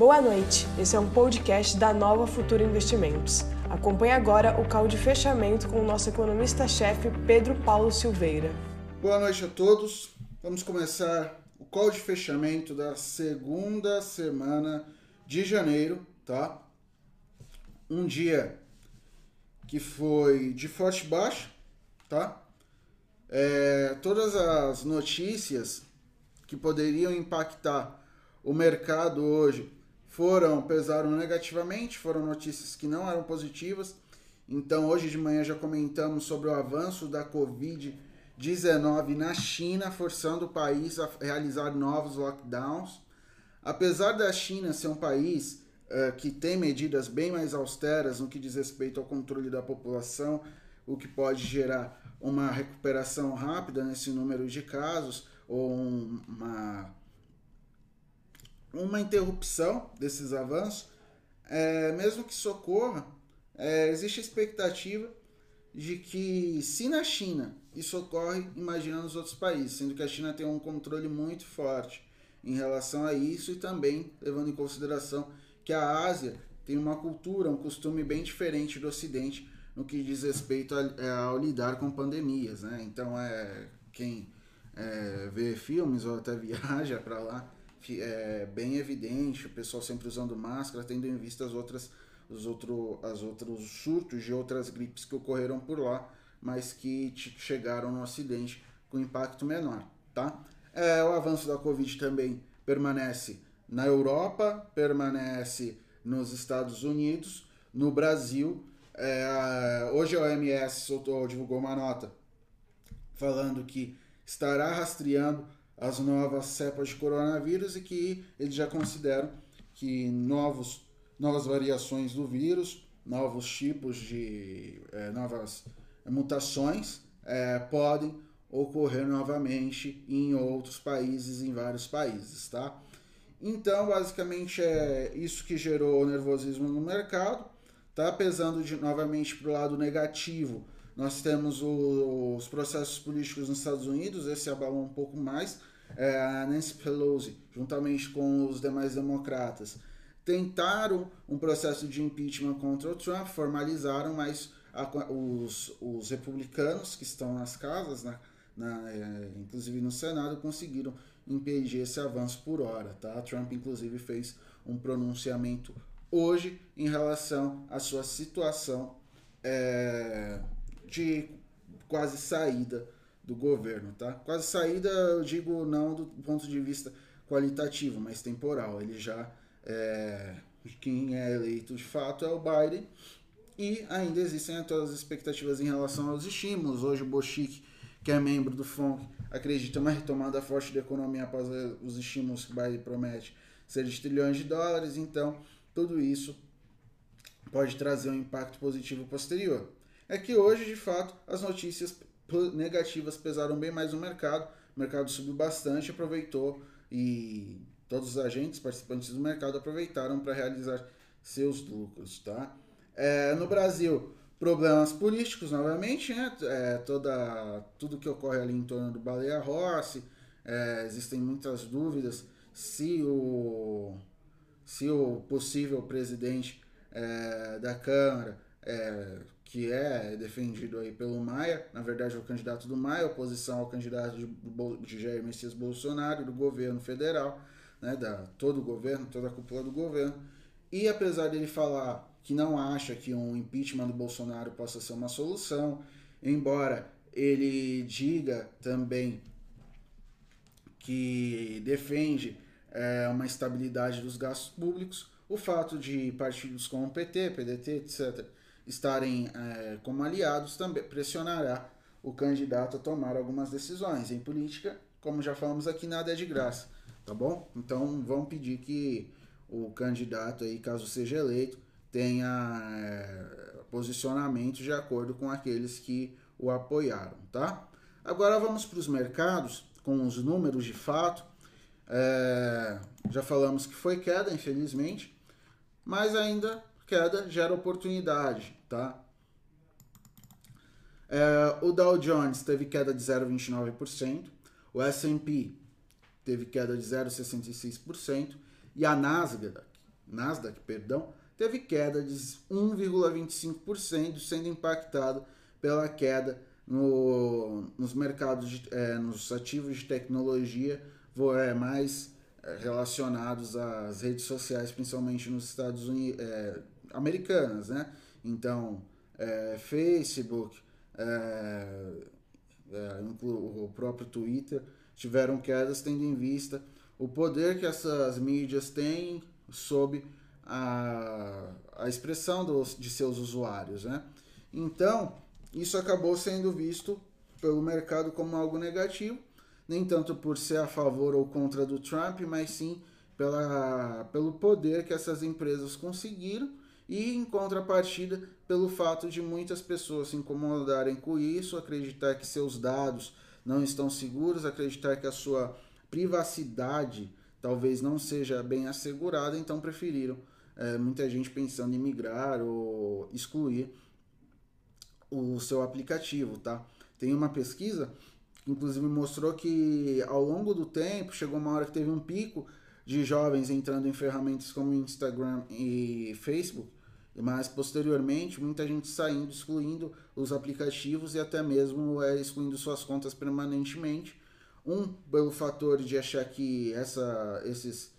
Boa noite, esse é um podcast da Nova Futura Investimentos. Acompanhe agora o call de fechamento com o nosso economista-chefe Pedro Paulo Silveira. Boa noite a todos. Vamos começar o call de fechamento da segunda semana de janeiro, tá? Um dia que foi de forte baixa, tá? É, todas as notícias que poderiam impactar o mercado hoje foram pesaram negativamente, foram notícias que não eram positivas. Então hoje de manhã já comentamos sobre o avanço da Covid-19 na China, forçando o país a realizar novos lockdowns. Apesar da China ser um país uh, que tem medidas bem mais austeras no que diz respeito ao controle da população, o que pode gerar uma recuperação rápida nesse número de casos ou uma uma interrupção desses avanços, é, mesmo que socorra, é, existe a expectativa de que, se na China isso ocorre, imagina nos outros países, sendo que a China tem um controle muito forte em relação a isso e também levando em consideração que a Ásia tem uma cultura, um costume bem diferente do Ocidente no que diz respeito é, ao lidar com pandemias, né? Então, é quem é, vê filmes ou até viaja para lá é bem evidente, o pessoal sempre usando máscara, tendo em vista as outras, os outro, as outros surtos de outras gripes que ocorreram por lá, mas que chegaram no Ocidente com impacto menor, tá? É, o avanço da Covid também permanece na Europa, permanece nos Estados Unidos, no Brasil. É, hoje a OMS soltou, divulgou uma nota falando que estará rastreando as novas cepas de coronavírus e que eles já consideram que novos, novas variações do vírus, novos tipos de é, novas mutações é, podem ocorrer novamente em outros países, em vários países, tá? Então, basicamente é isso que gerou nervosismo no mercado, tá? Pesando de, novamente para o lado negativo, nós temos os processos políticos nos Estados Unidos, esse abalou um pouco mais, a Nancy Pelosi, juntamente com os demais democratas, tentaram um processo de impeachment contra o Trump, formalizaram, mas a, os, os republicanos que estão nas casas, na, na, é, inclusive no Senado, conseguiram impedir esse avanço por hora. Tá? Trump, inclusive, fez um pronunciamento hoje em relação à sua situação é, de quase saída do governo, tá? Quase saída, eu digo não do ponto de vista qualitativo, mas temporal. Ele já é, quem é eleito de fato é o Biden e ainda existem todas as expectativas em relação aos estímulos. Hoje o Bochic, que é membro do FONC, acredita uma retomada forte da economia após os estímulos que o Biden promete ser de trilhões de dólares. Então, tudo isso pode trazer um impacto positivo posterior. É que hoje, de fato, as notícias negativas pesaram bem mais no mercado. O mercado subiu bastante, aproveitou e todos os agentes participantes do mercado aproveitaram para realizar seus lucros, tá? É, no Brasil, problemas políticos novamente, né? É, toda, tudo que ocorre ali em torno do Baleia Rossi, é, existem muitas dúvidas se o, se o possível presidente é, da Câmara é, que é defendido aí pelo Maia, na verdade é o candidato do Maia, oposição ao candidato de, de Jair Messias Bolsonaro, do governo federal, né, da todo o governo, toda a cúpula do governo. E apesar dele falar que não acha que um impeachment do Bolsonaro possa ser uma solução, embora ele diga também que defende é, uma estabilidade dos gastos públicos, o fato de partidos como o PT, PDT, etc., estarem é, como aliados também pressionará o candidato a tomar algumas decisões. Em política, como já falamos aqui, nada é de graça, tá bom? Então vamos pedir que o candidato aí, caso seja eleito, tenha é, posicionamento de acordo com aqueles que o apoiaram, tá? Agora vamos para os mercados com os números de fato. É, já falamos que foi queda, infelizmente, mas ainda queda gera oportunidade, tá? É, o Dow Jones teve queda de 0,29%, o S&P teve queda de 0,66% e a Nasdaq Nasdaq, perdão, teve queda de 1,25%, sendo impactado pela queda no, nos mercados, de, é, nos ativos de tecnologia é, mais é, relacionados às redes sociais, principalmente nos Estados Unidos, é, americanas, né? Então, é, Facebook, é, é, o próprio Twitter tiveram quedas tendo em vista o poder que essas mídias têm sobre a, a expressão dos, de seus usuários, né? Então, isso acabou sendo visto pelo mercado como algo negativo, nem tanto por ser a favor ou contra do Trump, mas sim pela, pelo poder que essas empresas conseguiram e em contrapartida pelo fato de muitas pessoas se incomodarem com isso, acreditar que seus dados não estão seguros, acreditar que a sua privacidade talvez não seja bem assegurada, então preferiram é, muita gente pensando em migrar ou excluir o seu aplicativo, tá? Tem uma pesquisa que inclusive mostrou que ao longo do tempo chegou uma hora que teve um pico de jovens entrando em ferramentas como Instagram e Facebook, mas posteriormente muita gente saindo, excluindo os aplicativos e até mesmo é, excluindo suas contas permanentemente. Um, pelo fator de achar que essa, esses,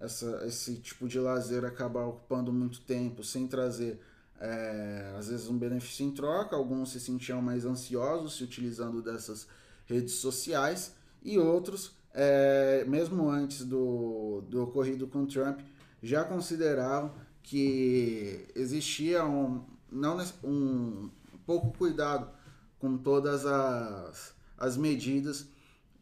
essa, esse tipo de lazer acaba ocupando muito tempo sem trazer é, às vezes um benefício em troca, alguns se sentiam mais ansiosos se utilizando dessas redes sociais e outros, é, mesmo antes do, do ocorrido com Trump, já consideravam que existia um, não, um pouco cuidado com todas as, as medidas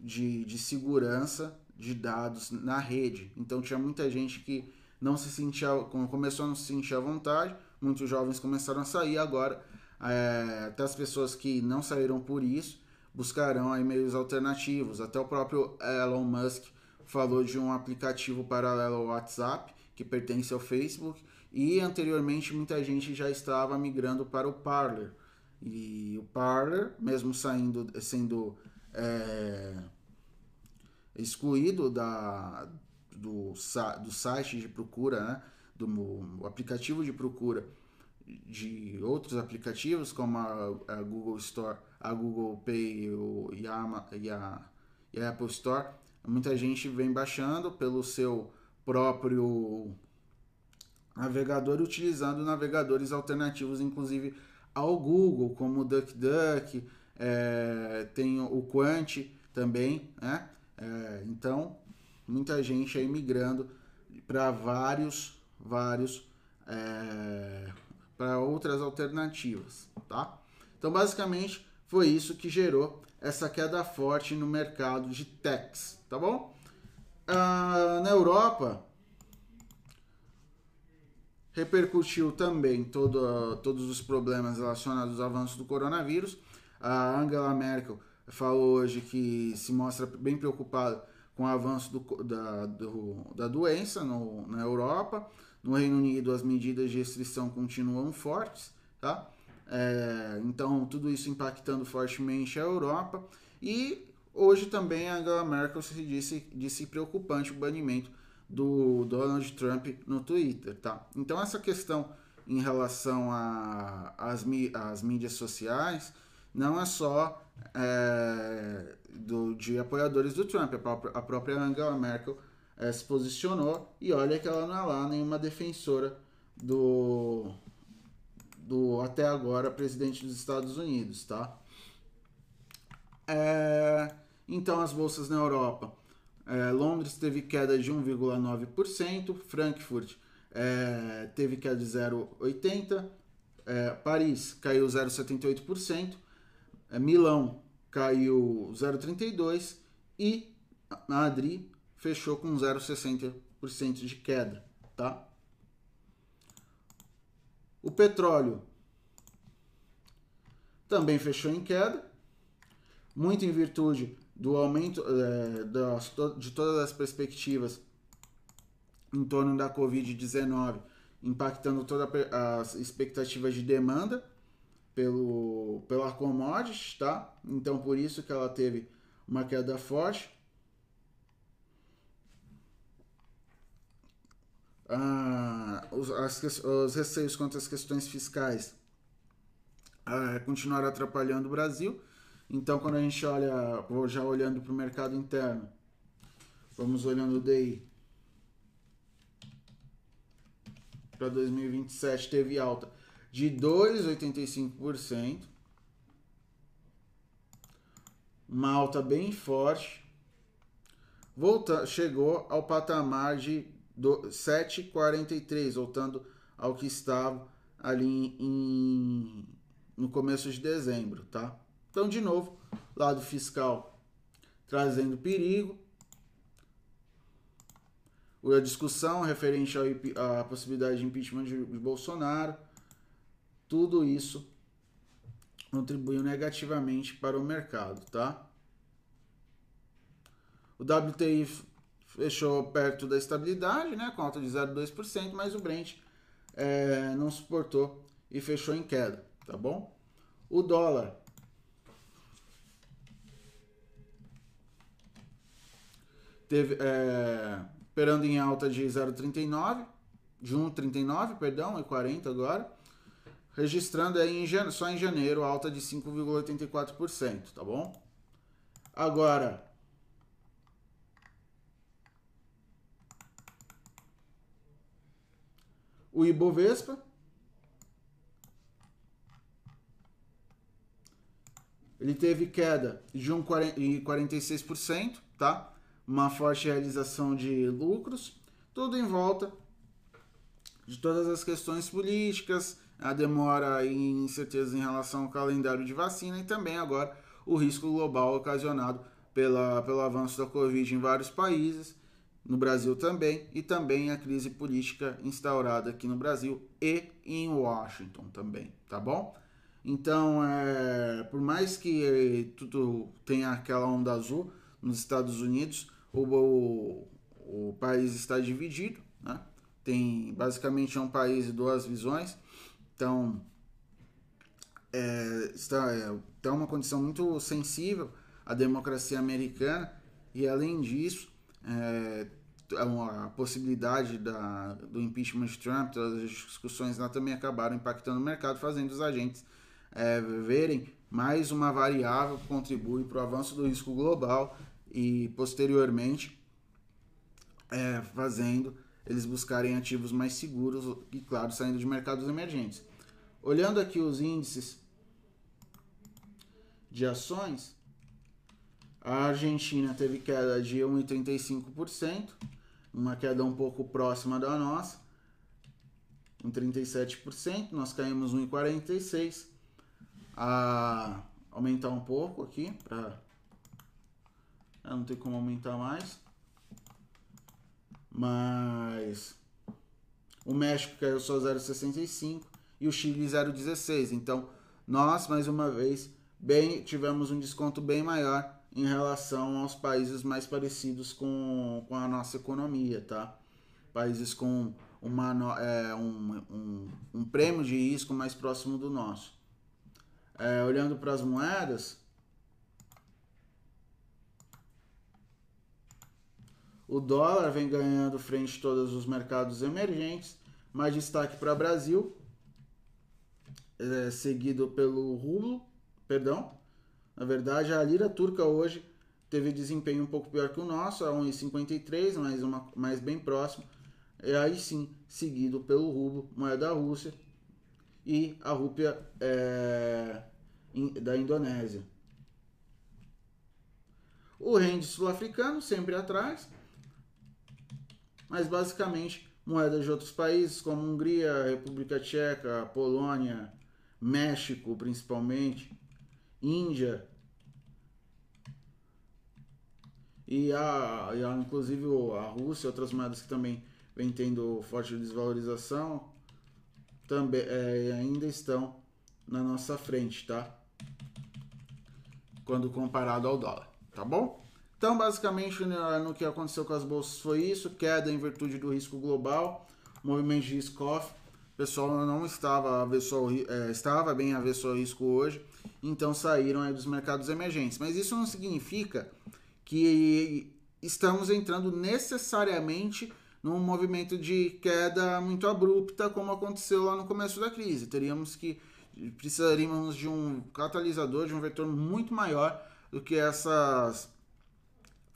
de, de segurança de dados na rede. Então tinha muita gente que não se sentia, começou a não se sentir à vontade, muitos jovens começaram a sair agora. É, até as pessoas que não saíram por isso buscarão aí meios alternativos. Até o próprio Elon Musk falou de um aplicativo paralelo ao WhatsApp que pertence ao Facebook e anteriormente muita gente já estava migrando para o Parler. E o Parler, mesmo saindo, sendo é, excluído da, do, do site de procura, né? do aplicativo de procura de outros aplicativos como a, a, Google Store, a Google Pay o, e, a, e, a, e a Apple Store, muita gente vem baixando pelo seu próprio navegador, utilizando navegadores alternativos, inclusive ao Google, como o DuckDuck, é, tem o Quant também, né? É, então, muita gente aí migrando para vários, vários, é, para outras alternativas, tá? Então, basicamente, foi isso que gerou essa queda forte no mercado de techs, tá bom? Ah, na Europa, repercutiu também todo, todos os problemas relacionados ao avanço do coronavírus. A Angela Merkel falou hoje que se mostra bem preocupada com o avanço do, da, do, da doença no, na Europa. No Reino Unido, as medidas de restrição continuam fortes, tá? É, então, tudo isso impactando fortemente a Europa. E hoje também a Angela Merkel se disse, disse preocupante o banimento do Donald Trump no Twitter, tá? Então, essa questão em relação às mídias sociais não é só é, do, de apoiadores do Trump. A própria, a própria Angela Merkel é, se posicionou e olha que ela não é lá nenhuma defensora do, do até agora presidente dos Estados Unidos, tá? É, então as bolsas na Europa. É, Londres teve queda de 1,9%, Frankfurt é, teve queda de 0,80%, é, Paris caiu 0,78%, é, Milão caiu 0,32% e Madrid fechou com 0,60% de queda, tá? O petróleo também fechou em queda, muito em virtude do aumento é, das, de todas as perspectivas em torno da Covid-19, impactando todas as expectativas de demanda pelo, pela commodity, tá? Então por isso que ela teve uma queda forte. Ah, os, as, os receios quanto às questões fiscais uh, continuaram atrapalhando o Brasil. Então, quando a gente olha, já olhando para o mercado interno, vamos olhando o DI para 2027, teve alta de 2,85%, uma alta bem forte, volta, chegou ao patamar de 7,43, voltando ao que estava ali em, no começo de dezembro, tá? Então, de novo, lado fiscal trazendo perigo. A discussão referente à possibilidade de impeachment de Bolsonaro. Tudo isso contribuiu negativamente para o mercado, tá? O WTI fechou perto da estabilidade, né, com alta de 0,2%, mas o Brent é, não suportou e fechou em queda, tá bom? O dólar teve é, operando em alta de 0,39, de 1,39, perdão, e 40 agora, registrando aí em, só em janeiro alta de 5,84%, tá bom? Agora, o Ibovespa ele teve queda de 1,46%, tá? Uma forte realização de lucros, tudo em volta de todas as questões políticas, a demora e incerteza em relação ao calendário de vacina e também agora o risco global ocasionado pela, pelo avanço da Covid em vários países no Brasil também, e também a crise política instaurada aqui no Brasil e em Washington também, tá bom? Então, é, por mais que tudo tenha aquela onda azul nos Estados Unidos, o, o, o país está dividido, né? Tem basicamente é um país de duas visões, então é, está, é, está uma condição muito sensível à democracia americana e além disso é, a possibilidade da, do impeachment de Trump, todas as discussões lá também acabaram impactando o mercado, fazendo os agentes é, verem mais uma variável que contribui para o avanço do risco global e posteriormente é, fazendo eles buscarem ativos mais seguros e, claro, saindo de mercados emergentes. Olhando aqui os índices de ações, a Argentina teve queda de 1,35%, uma queda um pouco próxima da nossa, em 37%, nós caímos 1,46%, a aumentar um pouco aqui, para não ter como aumentar mais, mas o México caiu só 0,65% e o Chile 0,16%, então nós, mais uma vez, bem, tivemos um desconto bem maior em relação aos países mais parecidos com, com a nossa economia, tá? Países com uma, é, um, um, um prêmio de risco mais próximo do nosso. É, olhando para as moedas, o dólar vem ganhando frente a todos os mercados emergentes, mais destaque para o Brasil, é, seguido pelo rublo, perdão, na verdade, a lira turca hoje teve desempenho um pouco pior que o nosso, a 1,53, mas, uma, mais bem próximo. E aí sim, seguido pelo rublo, moeda da Rússia, e a rúpia é, da Indonésia. O rende sul-africano sempre atrás, mas basicamente moedas de outros países como Hungria, República Tcheca, Polônia, México principalmente, Índia. E a, e a inclusive a Rússia outras moedas que também vem tendo forte desvalorização também é, ainda estão na nossa frente, tá? Quando comparado ao dólar, tá bom? Então, basicamente, né, no que aconteceu com as bolsas foi isso, queda em virtude do risco global, movimento de risco off, o pessoal não estava, avesso é, estava bem avesso ao risco hoje, então saíram aí dos mercados emergentes. Mas isso não significa que estamos entrando necessariamente num movimento de queda muito abrupta, como aconteceu lá no começo da crise. Teríamos que precisaríamos de um catalisador, de um vetor muito maior do que essas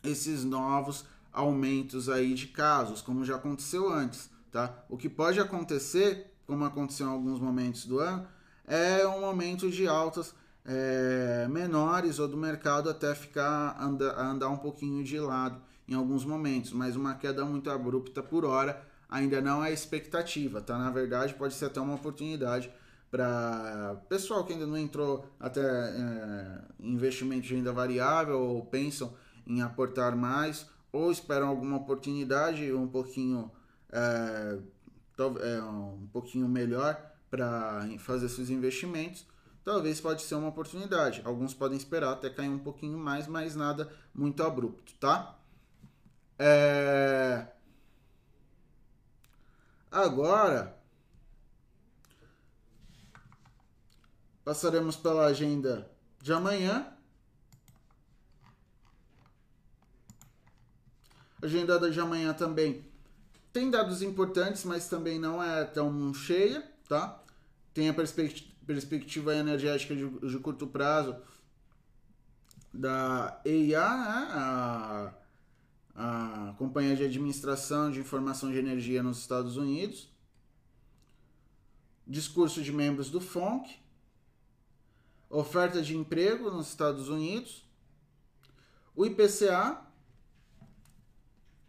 esses novos aumentos aí de casos, como já aconteceu antes, tá? O que pode acontecer, como aconteceu em alguns momentos do ano, é um aumento de altas é, menores ou do mercado até ficar anda, andar um pouquinho de lado em alguns momentos, mas uma queda muito abrupta por hora ainda não é expectativa, tá? Na verdade, pode ser até uma oportunidade para pessoal que ainda não entrou até é, investimento de renda variável ou pensam em aportar mais ou esperam alguma oportunidade um pouquinho é, é, um pouquinho melhor para fazer seus investimentos talvez pode ser uma oportunidade alguns podem esperar até cair um pouquinho mais mas nada muito abrupto tá é... agora Passaremos pela agenda de amanhã. A agenda de amanhã também tem dados importantes, mas também não é tão cheia, tá? Tem a perspectiva, perspectiva energética de, de, curto prazo da EIA, né? a, a Companhia de Administração de Informação de Energia nos Estados Unidos. Discurso de membros do FONC, oferta de emprego nos Estados Unidos, o IPCA,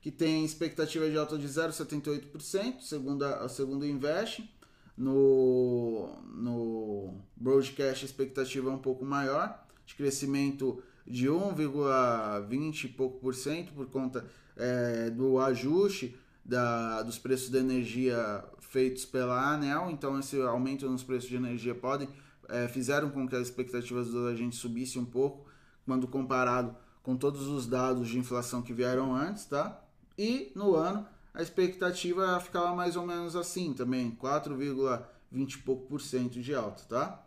que tem expectativa de alta de 0,78%, segundo, a, segundo Invest, no, no broadcast a expectativa é um pouco maior, de crescimento de 1,20 e pouco por cento por conta é, do ajuste da, dos preços da energia feitos pela ANEL, então esse aumento nos preços de energia podem é, fizeram com que as expectativas dos agentes subissem um pouco quando comparado com todos os dados de inflação que vieram antes, tá? E no ano a expectativa ficava mais ou menos assim também, 4,20 e pouco por cento de alta, tá?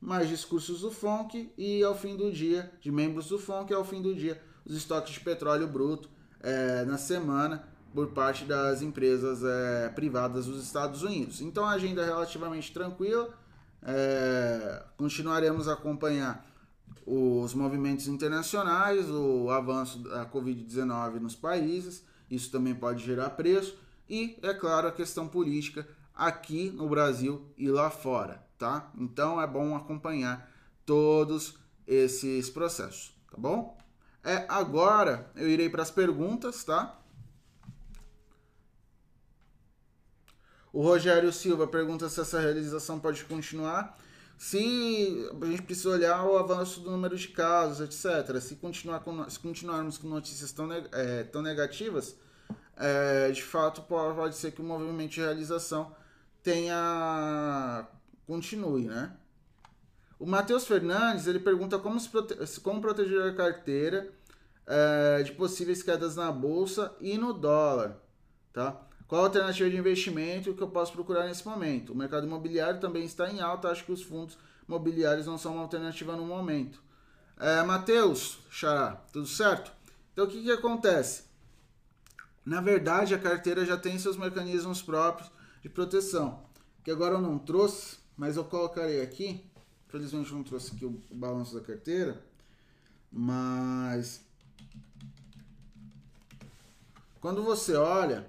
Mais discursos do FONC e ao fim do dia, de membros do FONC, ao fim do dia, os estoques de petróleo bruto é, na semana por parte das empresas é, privadas dos Estados Unidos. Então a agenda é relativamente tranquila, é, continuaremos a acompanhar os movimentos internacionais, o avanço da Covid-19 nos países, isso também pode gerar preço, e, é claro, a questão política aqui no Brasil e lá fora, tá? Então é bom acompanhar todos esses processos, tá bom? É, agora eu irei para as perguntas, tá? O Rogério Silva pergunta se essa realização pode continuar. Se a gente precisa olhar o avanço do número de casos, etc. Se, continuar com, se continuarmos com notícias tão, é, tão negativas, é, de fato pode ser que o movimento de realização tenha continue, né? O Matheus Fernandes ele pergunta como, prote como proteger a carteira é, de possíveis quedas na bolsa e no dólar, tá? Qual a alternativa de investimento que eu posso procurar nesse momento? O mercado imobiliário também está em alta, acho que os fundos imobiliários não são uma alternativa no momento. É, Matheus, Xará, tudo certo? Então o que, que acontece? Na verdade, a carteira já tem seus mecanismos próprios de proteção, que agora eu não trouxe, mas eu colocarei aqui. Infelizmente, eu não trouxe aqui o balanço da carteira, mas quando você olha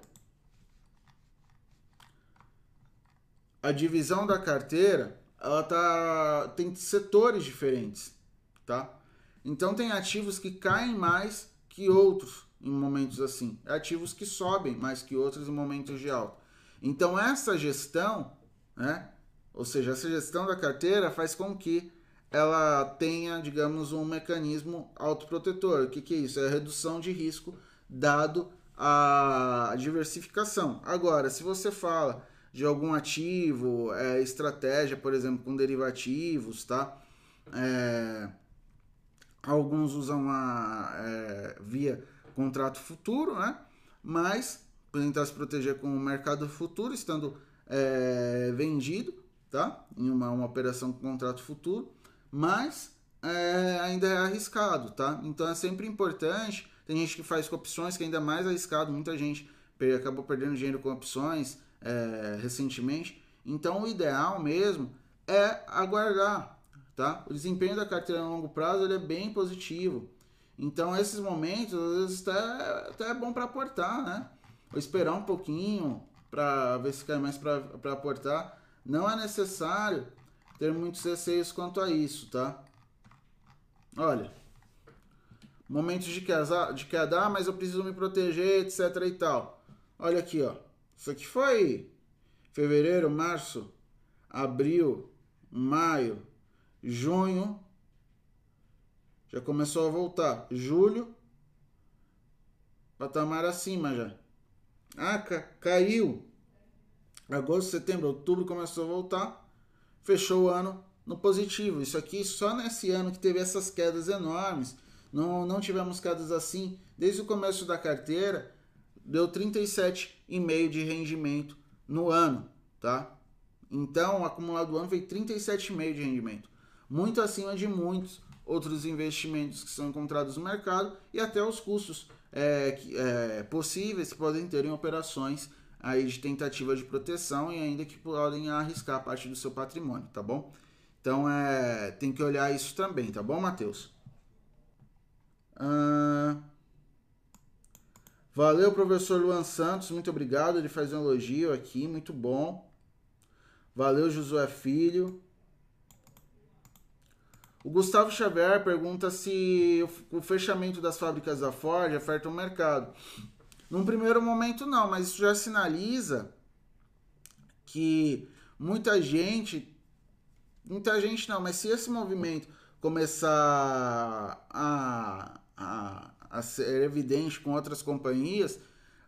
a divisão da carteira, ela tá tem setores diferentes, tá? Então tem ativos que caem mais que outros em momentos assim, ativos que sobem mais que outros em momentos de alta. Então essa gestão, né? Ou seja, essa gestão da carteira faz com que ela tenha, digamos, um mecanismo autoprotetor. O que, que é isso? É a redução de risco dado a diversificação. Agora, se você fala de algum ativo, é, estratégia, por exemplo, com derivativos, tá? É, alguns usam a é, via contrato futuro, né? Mas tentar se proteger com o mercado futuro, estando é, vendido, tá? Em uma, uma operação com contrato futuro, mas é, ainda é arriscado, tá? Então é sempre importante Tem gente que faz com opções, que é ainda mais arriscado. Muita gente acabou perdendo dinheiro com opções é, recentemente. Então, o ideal mesmo é aguardar, tá? O desempenho da carteira a longo prazo ele é bem positivo. Então, esses momentos, às vezes, até, até é bom para aportar, né? Ou esperar um pouquinho para ver se cai mais para aportar. Não é necessário ter muitos receios quanto a isso, tá? Olha, momentos de queda, de queda, mas eu preciso me proteger, etc e tal. Olha aqui, ó. Isso aqui foi fevereiro, março, abril, maio, junho. Já começou a voltar. Julho, patamar acima já. Ah, ca caiu. Agosto, setembro, outubro começou a voltar. Fechou o ano no positivo. Isso aqui só nesse ano que teve essas quedas enormes. Não, não tivemos quedas assim desde o começo da carteira. Deu 37,5 de rendimento no ano, tá? Então, o acumulado do ano foi 37,5 de rendimento. Muito acima de muitos outros investimentos que são encontrados no mercado e até os custos é, é, possíveis que podem ter em operações aí de tentativa de proteção e ainda que podem arriscar parte do seu patrimônio, tá bom? Então é, tem que olhar isso também, tá bom, Matheus? Ah, valeu, professor Luan Santos, muito obrigado. Ele faz um elogio aqui, muito bom. Valeu, Josué Filho. O Gustavo Xavier pergunta se o fechamento das fábricas da Ford afeta o mercado. Num primeiro momento, não, mas isso já sinaliza que muita gente muita gente não, mas se esse movimento começar a, a, a ser evidente com outras companhias,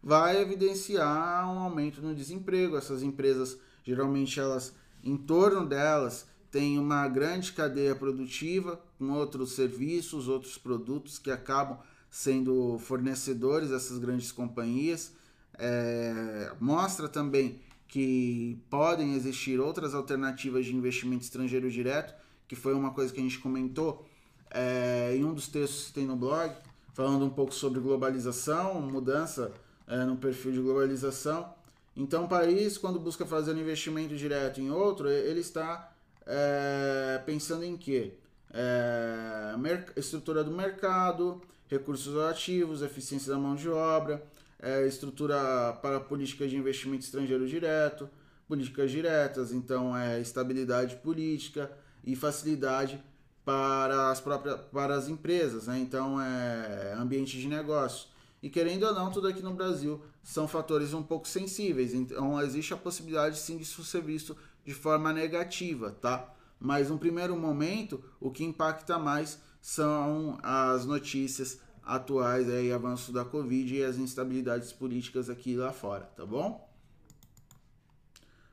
vai evidenciar um aumento no desemprego. Essas empresas, geralmente, elas em torno delas tem uma grande cadeia produtiva com outros serviços, outros produtos que acabam sendo fornecedores dessas grandes companhias. É, mostra também que podem existir outras alternativas de investimento estrangeiro direto, que foi uma coisa que a gente comentou é, em um dos textos que tem no blog, falando um pouco sobre globalização, mudança é, no perfil de globalização. Então, o país, quando busca fazer um investimento direto em outro, ele está é, pensando em quê? É, estrutura do mercado, recursos ativos, eficiência da mão de obra, é, estrutura para políticas de investimento estrangeiro direto, políticas diretas, então é estabilidade política e facilidade para as próprias para as empresas, né? então é ambiente de negócio. E querendo ou não, tudo aqui no Brasil são fatores um pouco sensíveis, então existe a possibilidade sim disso ser visto de forma negativa, tá? Mas no primeiro momento, o que impacta mais são as notícias atuais aí, avanço da Covid e as instabilidades políticas aqui lá fora, tá bom?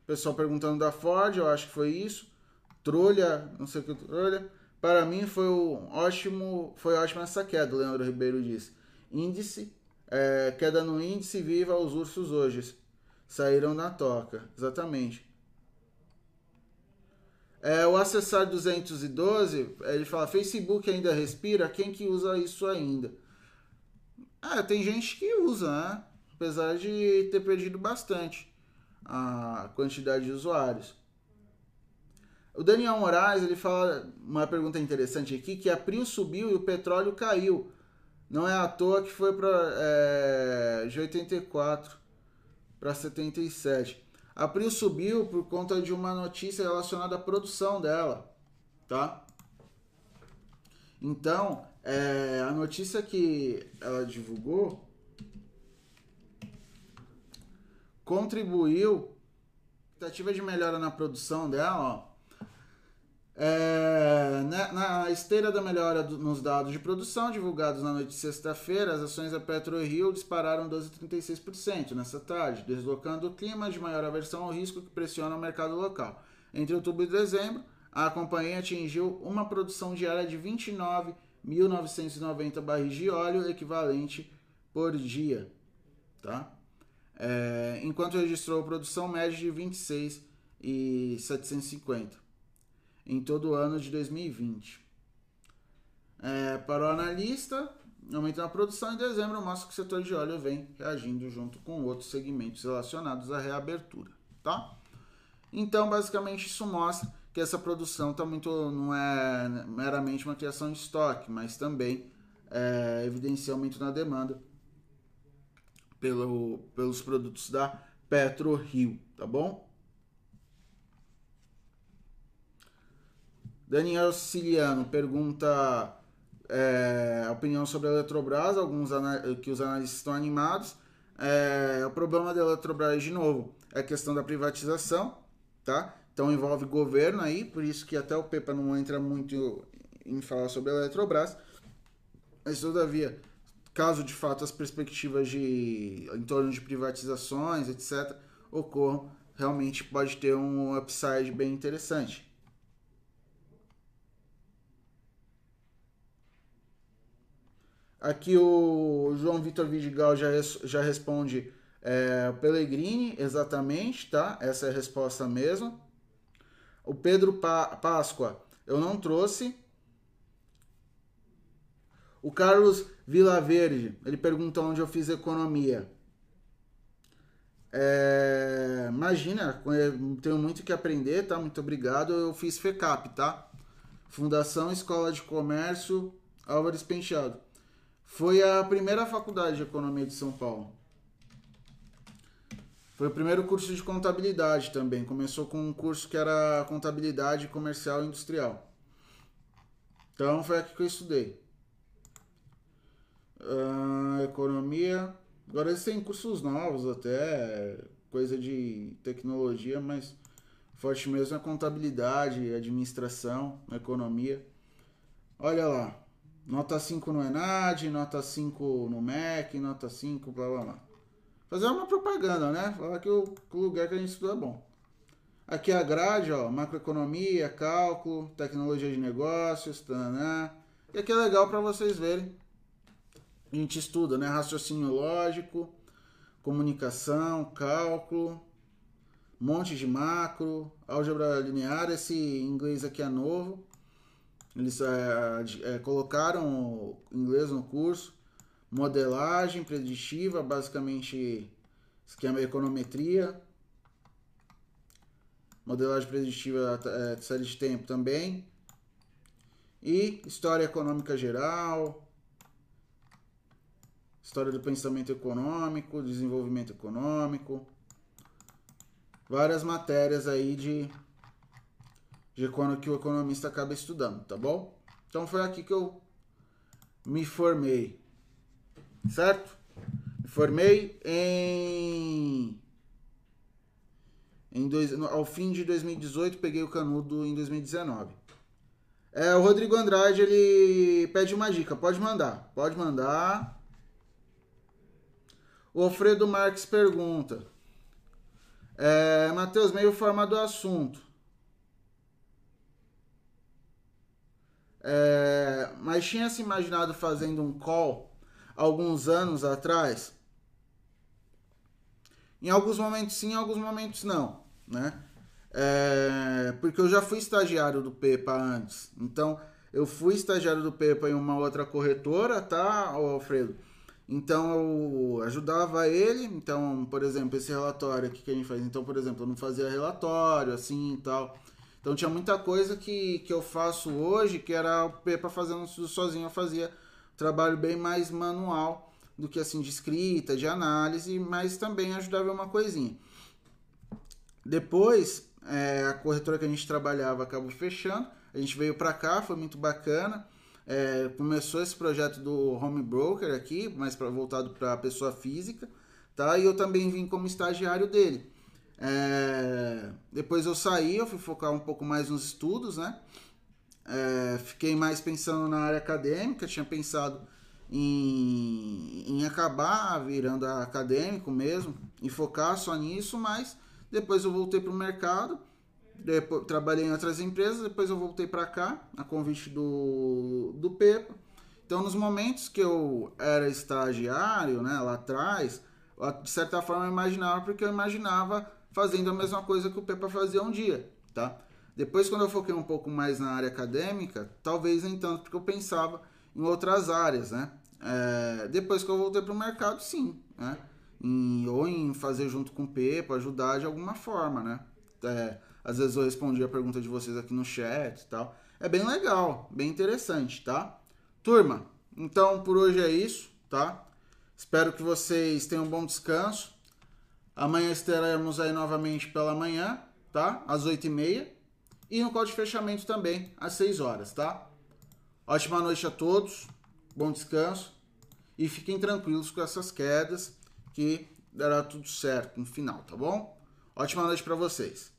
Pessoal perguntando da Ford, eu acho que foi isso. Trolha, não sei o que trolha. Para mim foi ótimo, foi ótima essa queda, Leandro Ribeiro disse. Índice, é, queda no índice, viva os ursos hoje. Saíram na toca, exatamente. É, o acessar 212, ele fala, Facebook ainda respira? Quem que usa isso ainda? Ah, tem gente que usa, né? Apesar de ter perdido bastante a quantidade de usuários. O Daniel Moraes, ele fala uma pergunta interessante aqui, que a Prio subiu e o petróleo caiu. Não é à toa que foi para é, de 84 para 77. A Prio subiu por conta de uma notícia relacionada à produção dela, tá? Então, é, a notícia que ela divulgou contribuiu tentativa de melhora na produção dela, ó. É, na, na, esteira da melhora do, nos dados de produção divulgados na noite de sexta-feira, as ações da PetroRio dispararam 12,36% nessa tarde, deslocando o clima de maior aversão ao risco que pressiona o mercado local. Entre outubro e dezembro, a companhia atingiu uma produção diária de 29.990 barris de óleo equivalente por dia, tá? É, enquanto registrou produção média de 26.750 em todo o ano de 2020. É, para o analista, aumento na produção. Em dezembro mostra que o setor de óleo vem reagindo junto com outros segmentos relacionados à reabertura, tá? Então, basicamente, isso mostra que essa produção tá muito, não é meramente uma criação de estoque, mas também é, evidencia aumento na demanda pelo, pelos produtos da PetroRio, tá bom? Daniel Siciliano pergunta é, opinião sobre a Eletrobras, alguns que os analistas estão animados. É, o problema da Eletrobras, de novo, é a questão da privatização, tá? Então envolve governo aí, por isso que até o Pepa não entra muito em falar sobre a Eletrobras. Mas todavia, caso de fato as perspectivas de em torno de privatizações, etc, ocorram, realmente pode ter um upside bem interessante. Aqui o João Vitor Vidigal já, já responde é, Pellegrini, exatamente, tá? Essa é a resposta mesmo. O Pedro pa Páscoa, eu não trouxe. O Carlos Vilaverde, ele pergunta onde eu fiz economia. É, imagina, tenho muito que aprender, tá? Muito obrigado. Eu fiz FECAP, tá? Fundação Escola de Comércio Álvares Penteado. Foi a primeira faculdade de economia de São Paulo. Foi o primeiro curso de contabilidade também. Começou com um curso que era contabilidade comercial e industrial. Então foi aqui que eu estudei. Uh, economia. Agora eles têm cursos novos até, coisa de tecnologia, mas forte mesmo é contabilidade, administração, economia. Olha lá. Nota 5 no ENAD, nota 5 no MEC, nota 5, blá blá blá. Fazer uma propaganda, né? Falar que o, lugar que a gente estuda é bom. Aqui a grade, ó, macroeconomia, cálculo, tecnologia de negócios, né? E aqui é legal para vocês verem. A gente estuda, né? Raciocínio lógico, comunicação, cálculo, monte de macro, álgebra linear. Esse inglês aqui é novo. Eles é, é, colocaram inglês no curso, modelagem preditiva, basicamente esquema econometria, modelagem preditiva é, série de tempo também, e história econômica geral, história do pensamento econômico, desenvolvimento econômico, várias matérias aí de de quando que o economista acaba estudando, tá bom? Então foi aqui que eu me formei, certo? Me formei em, em dois, ao fim de 2018, peguei o canudo em 2019. É, o Rodrigo Andrade, ele pede uma dica, pode mandar, pode mandar. O Alfredo Marques pergunta, é, Matheus, meio forma do assunto. É, mas tinha se imaginado fazendo um call alguns anos atrás? Em alguns momentos sim, em alguns momentos não, né? É, porque eu já fui estagiário do Pepa antes. Então, eu fui estagiário do Pepa em uma outra corretora, tá, Alfredo? Então, eu ajudava ele. Então, por exemplo, esse relatório aqui que a gente faz. Então, por exemplo, eu não fazia relatório assim e tal. Então tinha muita coisa que, que eu faço hoje que era o Pepa fazendo sozinho, eu fazia trabalho bem mais manual do que assim de escrita, de análise, mas também ajudava uma coisinha. Depois, é, a corretora que a gente trabalhava acabou fechando, a gente veio para cá, foi muito bacana. É, começou esse projeto do home broker aqui, mais voltado para pessoa física, tá? E eu também vim como estagiário dele. É, depois eu saí, eu fui focar um pouco mais nos estudos, né? É, fiquei mais pensando na área acadêmica, tinha pensado em, em acabar virando acadêmico mesmo, e focar só nisso, mas depois eu voltei para o mercado, depois, trabalhei em outras empresas, depois eu voltei para cá, a convite do, do Pepa. Então, nos momentos que eu era estagiário, né, lá atrás, de certa forma eu imaginava, porque eu imaginava fazendo a mesma coisa que o Pepa fazia um dia, tá? Depois, quando eu foquei um pouco mais na área acadêmica, talvez nem tanto, porque eu pensava em outras áreas, né? É, depois que eu voltei pro mercado, sim, né? Em, ou em fazer junto com o P para ajudar de alguma forma, né? É, às vezes eu respondi a pergunta de vocês aqui no chat e tal. É bem legal, bem interessante, tá? Turma, então por hoje é isso, tá? Espero que vocês tenham um bom descanso. Amanhã estaremos aí novamente pela manhã, tá? Às 8h30. E no call de fechamento também, às 6 horas, tá? Ótima noite a todos, bom descanso e fiquem tranquilos com essas quedas que dará tudo certo no final, tá bom? Ótima noite para vocês.